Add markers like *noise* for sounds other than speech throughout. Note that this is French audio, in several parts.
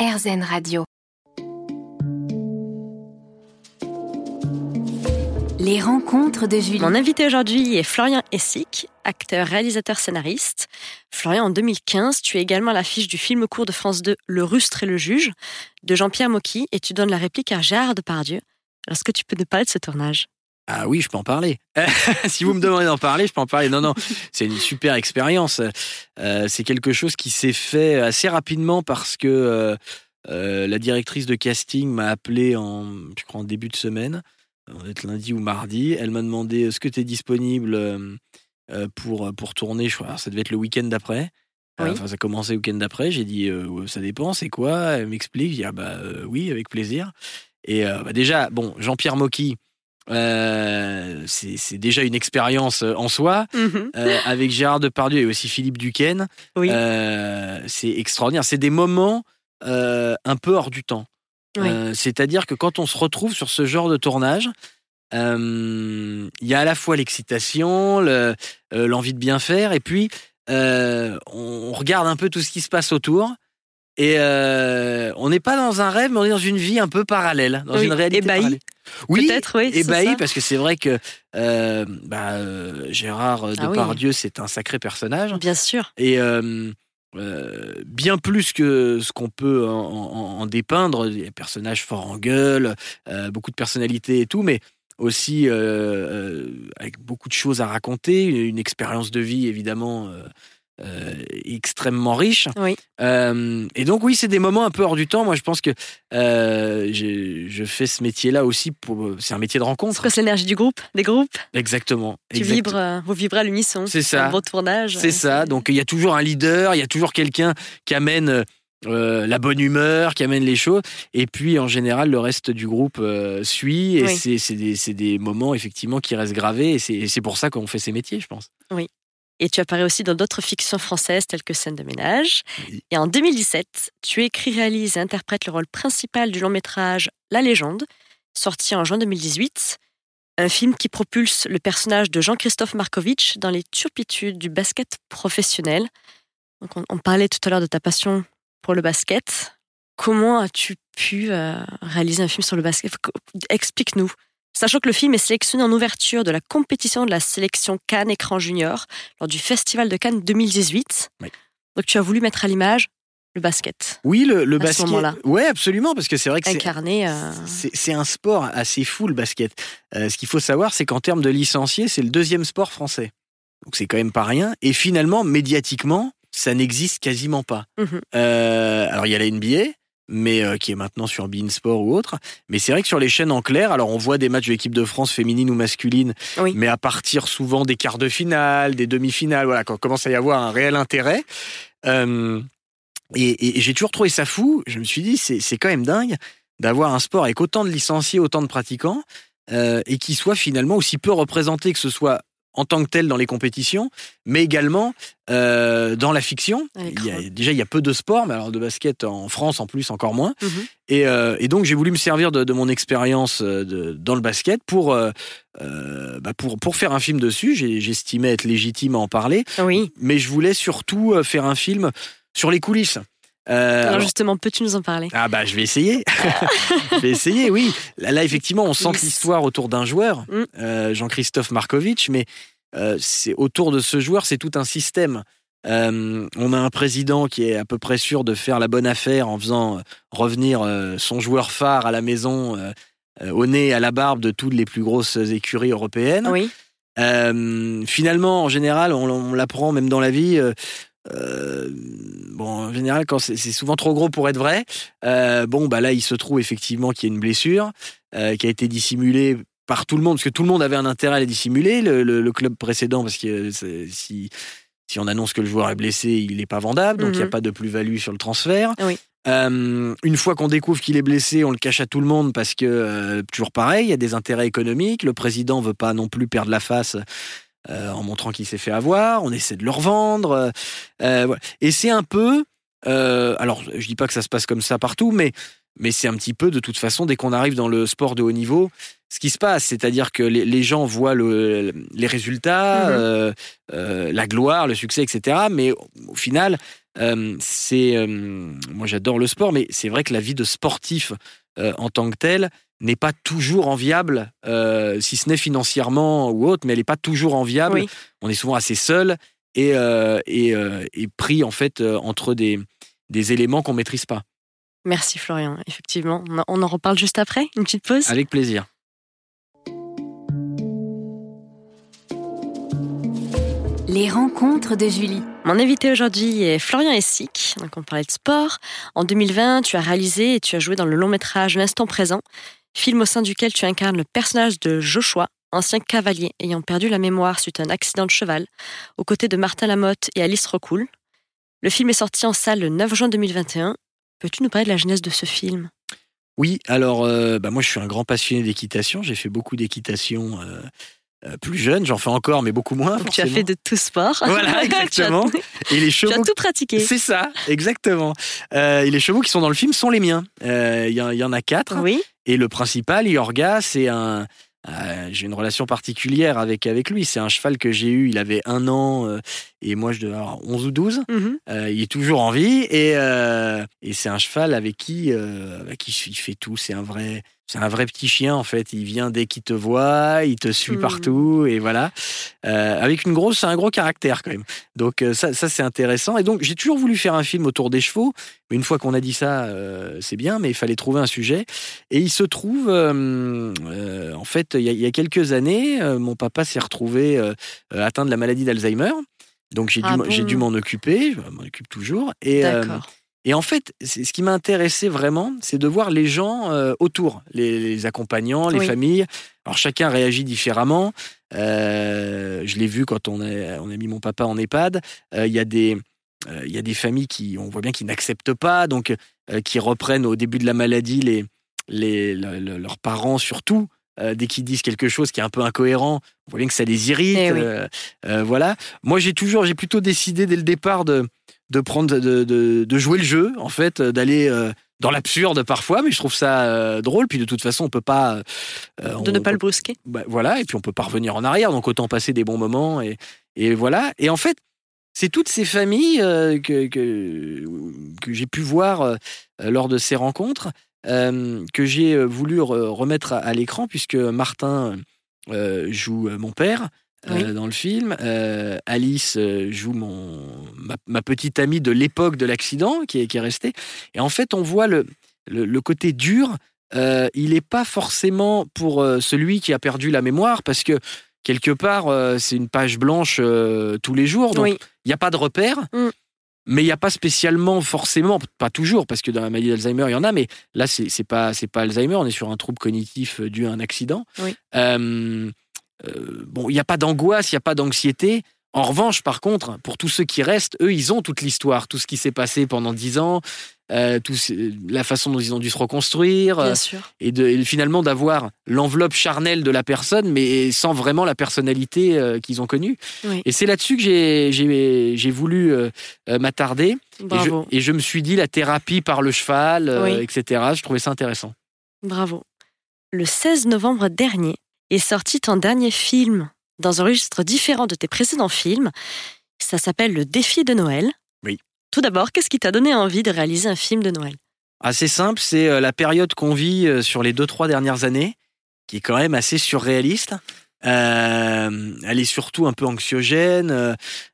RZN Radio. Les rencontres de Julie. Mon invité aujourd'hui est Florian Essic, acteur, réalisateur, scénariste. Florian, en 2015, tu es également à l'affiche du film court de France 2 Le Rustre et le Juge de Jean-Pierre Mocky et tu donnes la réplique à Gérard Depardieu. Alors, est-ce que tu peux nous parler de ce tournage? Ah oui, je peux en parler. *laughs* si vous me demandez d'en parler, je peux en parler. Non, non, c'est une super expérience. Euh, c'est quelque chose qui s'est fait assez rapidement parce que euh, euh, la directrice de casting m'a appelé en, je crois, en début de semaine, on est lundi ou mardi. Elle m'a demandé est-ce que tu es disponible pour, pour tourner. Je crois, ça devait être le week-end d'après. Enfin, ça commençait le week-end d'après. J'ai dit ça dépend, c'est quoi? Elle m'explique. J'ai dit ah bah oui, avec plaisir. Et bah, déjà, bon, Jean-Pierre Mocky. Euh, c'est déjà une expérience euh, en soi. Mhm. Euh, avec Gérard Depardieu et aussi Philippe Duquesne, c'est extraordinaire. C'est des moments un peu hors du temps. C'est-à-dire que quand on se retrouve sur ce genre de tournage, il y a à la fois l'excitation, l'envie de bien faire, et puis on regarde un peu tout ce qui se passe autour. Et on n'est pas dans un rêve, mais on est dans une vie un peu parallèle, dans une réalité parallèle. Oui, peut-être, oui. Ébahi, parce que c'est vrai que euh, bah, euh, Gérard ah Depardieu, c'est un sacré personnage. Bien sûr. Et euh, bien plus que ce qu'on peut en, dépeindre, des personnages forts en gueule, beaucoup de personnalité et tout, mais aussi avec beaucoup de choses à raconter, une expérience de vie évidemment euh, extrêmement riche. Oui. Euh, et donc oui, c'est des moments un peu hors du temps. Moi, je pense que euh, je fais ce métier-là aussi pour. C'est un métier de rencontre. C'est l'énergie du groupe, des groupes? Exactement. Tu vibres, vous vibrez à l'unisson. C'est ça. Un beau tournage. C'est ça. Donc il y a toujours un leader, il y a toujours quelqu'un qui amène. la bonne humeur, qui amène les choses. Et puis, en général, le reste du groupe suit. Et c'est des, des, moments, effectivement, qui restent gravés. Et c'est pour ça qu'on fait ces métiers, je pense. Oui. Et tu apparais aussi dans d'autres fictions françaises telles que Scène de ménage. Et en 2017, tu écris, réalises et interprètes le rôle principal du long métrage La légende, sorti en juin 2018. Un film qui propulse le personnage de Jean-Christophe Markovitch dans les turpitudes du basket professionnel. Donc on, parlait tout à l'heure de ta passion pour le basket. Comment as-tu pu euh, réaliser un film sur le basket? Explique-nous. Sachant que le film est sélectionné en ouverture de la compétition de la sélection Cannes Écran Junior lors du Festival de Cannes 2018. Donc tu as voulu mettre à l'image le basket. Oui, le, le basket. Oui, absolument, parce que c'est vrai que Incarné, c'est un sport assez fou le basket. Euh, ce qu'il faut savoir, c'est qu'en termes de licenciés, c'est le deuxième sport français. Donc c'est quand même pas rien. Et finalement, médiatiquement, ça n'existe quasiment pas. Mhm. Euh, alors il y a la NBA, mais euh, qui est maintenant sur Beansport ou autre. Mais c'est vrai que sur les chaînes en clair, alors on voit des matchs de l'équipe de France féminine ou masculine, mais à partir souvent des quarts de finale, des demi-finales, voilà, quand commence à y avoir un réel intérêt. Euh, et, j'ai toujours trouvé ça fou. Je me suis dit, c'est quand même dingue d'avoir un sport avec autant de licenciés, autant de pratiquants, euh, et qui soit finalement aussi peu représenté que ce soit en tant que tel dans les compétitions, mais également euh, dans la fiction. Il y a, déjà, il y a peu de sport, mais alors de basket en France en plus encore moins. Mhm. Euh, et, donc j'ai voulu me servir de, mon expérience euh, dans le basket pour, bah, pour, pour faire un film dessus. J'estimais être légitime à en parler. Oui. Mais je voulais surtout faire un film sur les coulisses. Alors, justement, peux-tu nous en parler? Ah bah je vais essayer. *laughs* je vais essayer, oui. Là, effectivement, on sent l'histoire autour d'un joueur, mm. Jean-Christophe Markovitch, mais euh, c'est autour de ce joueur, c'est tout un système. Euh, on a un président qui est à peu près sûr de faire la bonne affaire en faisant euh, revenir son joueur phare à la maison, au nez, à la barbe de toutes les plus grosses écuries européennes. Oui. finalement, en général, on, l'apprend même dans la vie. Bon, en général, quand c'est souvent trop gros pour être vrai, bon, bah là, il se trouve effectivement qu'il y a une blessure qui a été dissimulée par tout le monde, parce que tout le monde avait un intérêt à les dissimuler, le, club précédent, parce que si, si on annonce que le joueur est blessé, il n'est pas vendable, donc il n'y a mhm. pas de plus-value sur le transfert. Euh, une fois qu'on découvre qu'il est blessé, on le cache à tout le monde parce que, euh, toujours pareil, il y a des intérêts économiques, le président veut pas non plus perdre la face. Euh, en montrant qu'il s'est fait avoir, on essaie de le revendre. Et c'est un peu, alors je dis pas que ça se passe comme ça partout, mais mais c'est un petit peu de toute façon dès qu'on arrive dans le sport de haut niveau, ce qui se passe, c'est-à-dire que les, gens voient les résultats, mhm. euh, euh, la gloire, le succès, etc. Mais au final, euh, c'est, euh, moi j'adore le sport, mais c'est vrai que la vie de sportif euh, en tant que tel n'est pas toujours enviable, euh, si ce n'est financièrement ou autre, mais elle n'est pas toujours enviable. Oui. On est souvent assez seul et, euh, et, euh, et pris en fait euh, entre des, des éléments qu'on maîtrise pas. Merci Florian, effectivement. On en- On en reparle juste après, une petite pause. Avec plaisir. Les rencontres de Julie. Mon invité aujourd'hui est Florian Essic, donc on parlait de sport. En 2020, tu as réalisé et tu as joué dans le long métrage L'instant présent, film au sein duquel tu incarnes le personnage de Joshua, ancien cavalier ayant perdu la mémoire suite à un accident de cheval, aux côtés de Martin Lamotte et Alice Rocoul. Le film est sorti en salle le 9 juin 2021. Peux-tu nous parler de la genèse de ce film? Oui, alors euh, bah, moi je suis un grand passionné d'équitation. J'ai fait beaucoup d'équitation euh, euh, plus jeune. J'en fais encore, mais beaucoup moins. Donc, Tu as fait de tout sport. *laughs* Voilà, *laughs* exactement. Et les tu as chevaux tout pratiqué. C'est ça, exactement. Euh, et les chevaux qui sont dans le film sont les miens. Euh, Il y, en- il y en a quatre. Oui, Et le principal, Yorga, c'est un. euh, j'ai une relation particulière avec, avec lui. C'est un cheval que j'ai eu, il avait un an et moi je devais avoir 11 ou 12. mhm. Il est toujours en vie et, et c'est un cheval avec qui, avec qui il fait tout. C'est un vrai, c'est un vrai petit chien en fait. Il vient dès qu'il te voit, il te suit Mhm. partout et voilà. Euh, avec une grosse, un gros caractère quand même. Donc euh, ça, ça c'est intéressant. Et donc j'ai toujours voulu faire un film autour des chevaux. Mais une fois qu'on a dit ça, euh, c'est bien, mais il fallait trouver un sujet. Et il se trouve, euh, en fait, il y, a, il y a quelques années, mon papa s'est retrouvé atteint de la maladie d'Alzheimer. Donc j'ai dû, Ah j'ai dû m'en occuper, je m'en occupe toujours. Et, D'accord. Et en fait, ce qui m'a intéressé vraiment, c'est de voir les gens euh, autour, les, les accompagnants, les Oui. familles. Alors chacun réagit différemment. Euh, je l'ai vu quand on a, on a mis mon papa en EHPAD. Euh, Il y a des il y a des familles qui, on voit bien, qui n'acceptent pas, donc qui reprennent au début de la maladie les, les, le- le- leurs parents surtout. euh, dès qu'ils disent quelque chose qui est un peu incohérent, on voit bien que ça les irrite. Eh oui. euh, euh, voilà. Moi, j'ai toujours, j'ai plutôt décidé dès le départ de, de prendre, de, de, de jouer le jeu, en fait, euh, d'aller euh, dans l'absurde parfois, mais je trouve ça euh, drôle. Puis de toute façon, on peut pas, euh, De on ne pas le brusquer. bah, voilà, et puis on peut pas revenir en arrière, donc autant passer des bons moments et, et voilà. Et en fait, c'est toutes ces familles euh, que, que, que j'ai pu voir lors de ces rencontres que j'ai voulu re- remettre à, à l'écran puisque Martin joue mon père. Euh, dans le film, Euh, Alice euh, joue mon ma, ma petite amie de l'époque de l'accident qui est, qui est restée. Et en fait, on voit le, le, le côté dur euh, il n'est pas forcément pour celui qui a perdu la mémoire, parce que quelque part, c'est une page blanche tous les jours, donc il Oui, n'y a pas de repère. Mm. Mais il n'y a pas spécialement forcément, pas toujours, parce que dans la maladie d'Alzheimer, il y en a, mais là, c'est pas, c'est pas Alzheimer, on est sur un trouble cognitif dû à un accident. Oui. Euh, euh, bon, il n'y a pas d'angoisse, il n'y a pas d'anxiété. En revanche, par contre, pour tous ceux qui restent, eux, ils ont toute l'histoire, tout ce qui s'est passé pendant dix ans, euh, tout la façon dont ils ont dû se reconstruire, euh, bien sûr. et, de, et finalement d'avoir l'enveloppe charnelle de la personne, mais sans vraiment la personnalité euh, qu'ils ont connue. Oui. Et c'est là-dessus que j'ai- voulu euh, m'attarder. Et et je me suis dit, la thérapie par le cheval, Oui. etc., je trouvais ça intéressant. Bravo. Le 16 novembre dernier est sorti ton dernier film dans un registre différent de tes précédents films. Ça s'appelle Le défi de Noël. Oui. Tout d'abord, qu'est-ce qui t'a donné envie de réaliser un film de Noël? Assez simple, c'est euh, la période qu'on vit euh, sur les deux, trois dernières années, qui est quand même assez surréaliste. Euh, elle est surtout un peu anxiogène.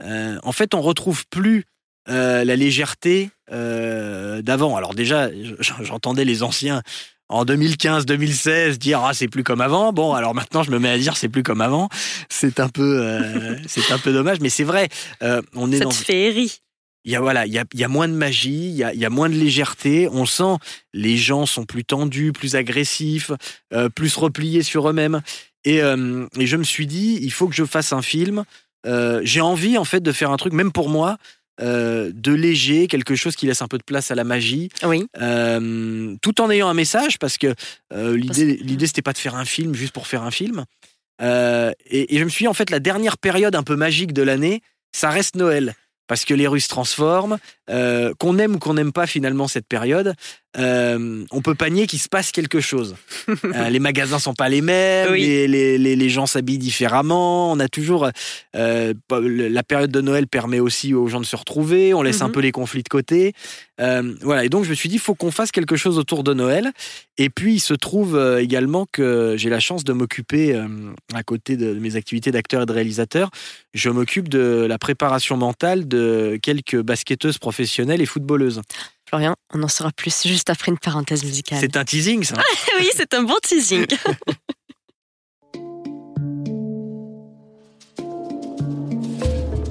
Euh, en fait, on retrouve plus euh, la légèreté d'avant. Alors déjà, *laughs* j'entendais les anciens en 2015-2016 dire ah c'est plus comme avant. Bon, alors maintenant je me mets à dire c'est plus comme avant. C'est un peu, euh, *laughs* c'est un peu dommage, mais c'est vrai. Euh, on est dans Cette féerie. il y a voilà, il y a, il y a moins de magie, il y a, il y a moins de légèreté. On sent les gens sont plus tendus, plus agressifs, euh, plus repliés sur eux-mêmes. Et, et je me suis dit, il faut que je fasse un film. J'ai envie en fait de faire un truc, même pour moi, euh, de léger, quelque chose qui laisse un peu de place à la magie, Oui, euh, tout en ayant un message, parce que euh, l'idée, l'idée c'était pas de faire un film juste pour faire un film. Et, et je me suis dit, en fait, la dernière période un peu magique de l'année, ça reste Noël. Parce que les rues se transforment, euh, qu'on aime ou qu'on n'aime pas finalement cette période, euh, on peut pas nier qu'il se passe quelque chose. *laughs* Euh, les magasins sont pas les mêmes, Oui. les, les- les- les gens s'habillent différemment. On a toujours euh, la période de Noël permet aussi aux gens de se retrouver. On laisse un Mhm. peu les conflits de côté. Voilà. Et donc je me suis dit, il faut qu'on fasse quelque chose autour de Noël. Et puis il se trouve également que j'ai la chance de m'occuper à côté de mes activités d'acteur et de réalisateur. Je m'occupe de la préparation mentale de quelques basketteuses professionnelles et footballeuses. Florian, on en saura plus juste après une parenthèse musicale. C'est un teasing, ça. *laughs* oui, c'est un bon teasing. *laughs*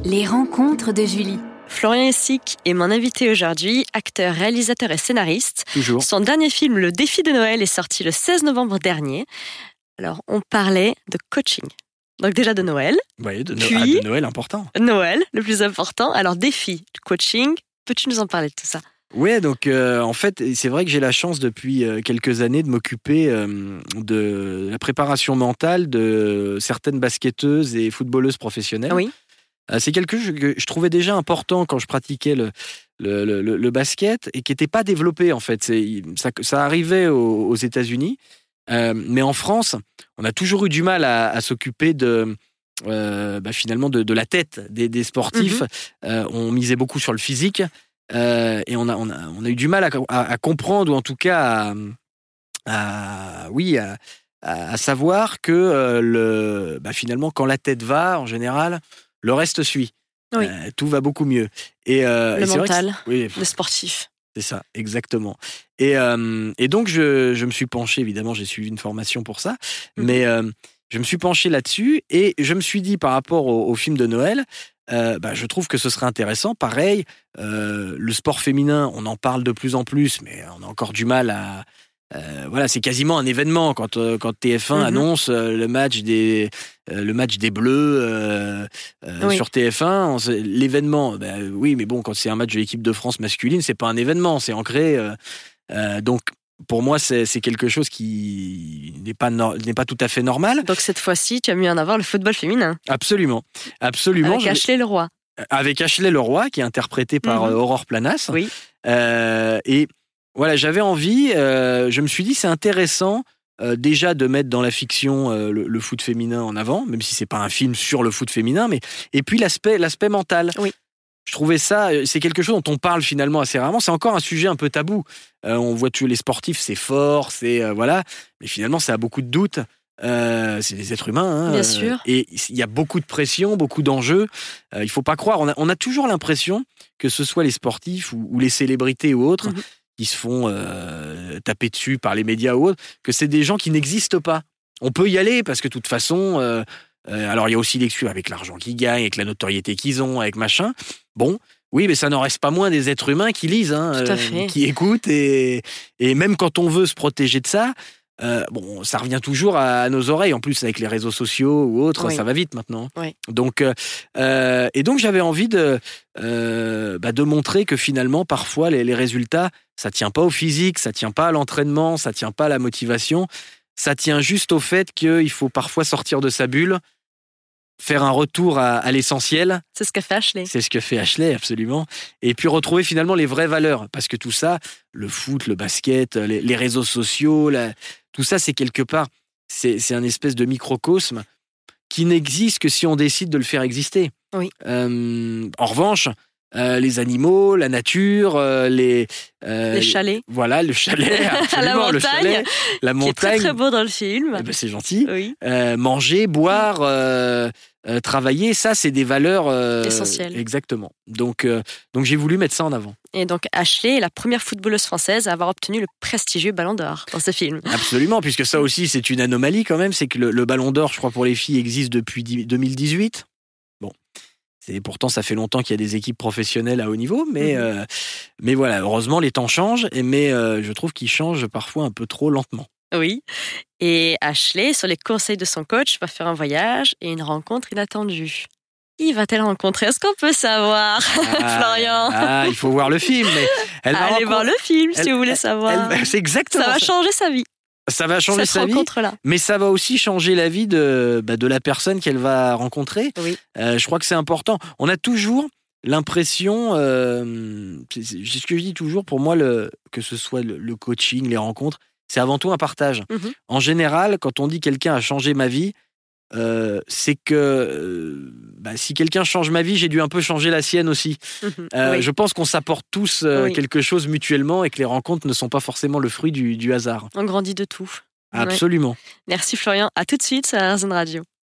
Les rencontres de Julie. Florian Essic est mon invité aujourd'hui, acteur, réalisateur et scénariste. Toujours. Son dernier film, Le défi de Noël, est sorti le 16 novembre dernier. Alors, on parlait de coaching. Donc déjà de Noël. Voyez, de, No- Puis- ah, de Noël important. Noël, le plus important. Alors, défi, coaching. Peux-tu nous en parler de tout ça? Ouais, donc euh, en fait, c'est vrai que j'ai la chance depuis euh, quelques années de m'occuper euh, de la préparation mentale de certaines basketteuses et footballeuses professionnelles. Oui. Euh, c'est quelque chose que je trouvais déjà important quand je pratiquais le, le, le- le- le basket et qui n'était pas développé en fait. C'est- Ça, ça arrivait aux, aux États-Unis, mais en France, on a toujours eu du mal à, à s'occuper de. Euh, bah, finalement de, de la tête des, des sportifs. Euh, on misait beaucoup sur le physique euh, et on a, on, a, on a eu du mal à, à- à comprendre ou en tout cas à, à- oui à, savoir que euh, le, bah, finalement quand la tête va en général le reste suit. Oui. Tout va beaucoup mieux. Et, Le et mental. oui, Le sportif. c'est ça, exactement. Et, et donc, je, je me suis penché, évidemment, j'ai suivi une formation pour ça, Mhm. mais je me suis penché là-dessus et je me suis dit, par rapport au, au film de Noël, euh, bah, je trouve que ce serait intéressant. Pareil, euh, le sport féminin, on en parle de plus en plus, mais on a encore du mal à. euh, voilà, c'est quasiment un événement quand, quand TF1 Mhm. annonce le match des le match des Bleus Oui. sur TF1. on sait- L'événement, ben oui, mais bon, quand c'est un match de l'équipe de France masculine, c'est pas un événement, c'est ancré. donc, pour moi, c'est quelque chose qui n'est pas pas tout à fait normal. Donc cette fois-ci, tu as mis en avant le football féminin. Absolument, absolument. Avec Ashley Leroy. avec Ashley Leroy, qui est interprétée par Mhm. euh, Aurore Planas. Oui. Euh, et voilà, j'avais envie, euh, je me suis dit, c'est intéressant euh, déjà de mettre dans la fiction euh, le, le foot féminin en avant, même si c'est pas un film sur le foot féminin, mais et puis l'aspect l'aspect mental. Oui. Je trouvais ça, euh, c'est quelque chose dont on parle finalement assez rarement. C'est encore un sujet un peu tabou. Euh, on voit tous les sportifs, c'est fort, c'est euh, voilà, mais finalement ça a beaucoup de doutes. Euh, c'est des êtres humains. hein, Bien sûr. Et il y a beaucoup de pression, beaucoup d'enjeux. Il faut pas croire. On a, on a toujours l'impression que ce soit les sportifs ou, ou les célébrités ou autres Mhm. qui se font taper dessus par les médias ou autres, que c'est des gens qui n'existent pas. On peut y aller parce que de toute façon, euh, euh, alors il y a aussi l'excuse avec l'argent qu'ils gagnent, avec la notoriété qu'ils ont, avec machin. Bon, oui, mais ça n'en reste pas moins des êtres humains qui lisent, hein, fait. qui écoutent et, et même quand on veut se protéger de ça. euh, bon, ça revient toujours à nos oreilles. En plus, avec les réseaux sociaux ou autres, Oui. ça va vite maintenant. Oui. Donc, euh, euh, et donc j'avais envie de, euh, bah, de montrer que finalement, parfois, les, les résultats, ça tient pas au physique, ça tient pas à l'entraînement, ça tient pas à la motivation, ça tient juste au fait qu'il faut parfois sortir de sa bulle, faire un retour à, à l'essentiel. C'est ce qu'a fait Ashley. C'est ce que fait Ashley, absolument. Et puis retrouver finalement les vraies valeurs. Parce que tout ça, le foot, le basket, les, les réseaux sociaux, la- tout ça, c'est quelque part, c'est c'est un espèce de microcosme qui n'existe que si on décide de le faire exister. Oui. Euh, en revanche, euh, les animaux, la nature, euh, les, euh, Les chalets. Voilà, le chalet, *laughs* la absolument, le montagne, chalet, la qui est très montagne. très beau dans le film. Eh ben, c'est gentil. Oui. Manger, boire, travailler, ça, c'est des valeurs Essentielles. Exactement. Donc, donc j'ai voulu mettre ça en avant. Et donc Ashley est la première footballeuse française à avoir obtenu le prestigieux Ballon d'Or dans ce film. Absolument, puisque ça *laughs* aussi, c'est une anomalie quand même. C'est que le, le Ballon d'Or, je crois, pour les filles, existe depuis dix- 2018. C'est pourtant ça fait longtemps qu'il y a des équipes professionnelles à haut niveau, mais Mhm. euh, mais voilà, heureusement les temps changent, et mais euh, je trouve qu'ils changent parfois un peu trop lentement. Oui. Et Ashley, sur les conseils de son coach, va faire un voyage et une rencontre inattendue. Qui va-t-elle rencontrer? Est-ce qu'on peut savoir? *laughs* Florian ah, il faut voir le film. Mais elle va Allez voir le film si elle- vous voulez savoir. c'est exactement ça va changer sa vie, Ça va changer sa vie. Mais ça va aussi changer la vie de, bah, de la personne qu'elle va rencontrer. Oui. Euh, je crois que c'est important. On a toujours, l'impression, euh, c'est ce que je dis toujours, pour moi, le, que ce soit le, le coaching, les rencontres, c'est avant tout un partage. Mhm. En général, quand on dit quelqu'un a changé ma vie, euh, c'est que euh, bah, si quelqu'un change ma vie, j'ai dû un peu changer la sienne aussi. Mhm. Euh, Oui. Je pense qu'on s'apporte tous Oui. quelque chose mutuellement et que les rencontres ne sont pas forcément le fruit du, du hasard. On grandit de tout. Ouais. Absolument. Merci Florian. À tout de suite sur RZN Radio.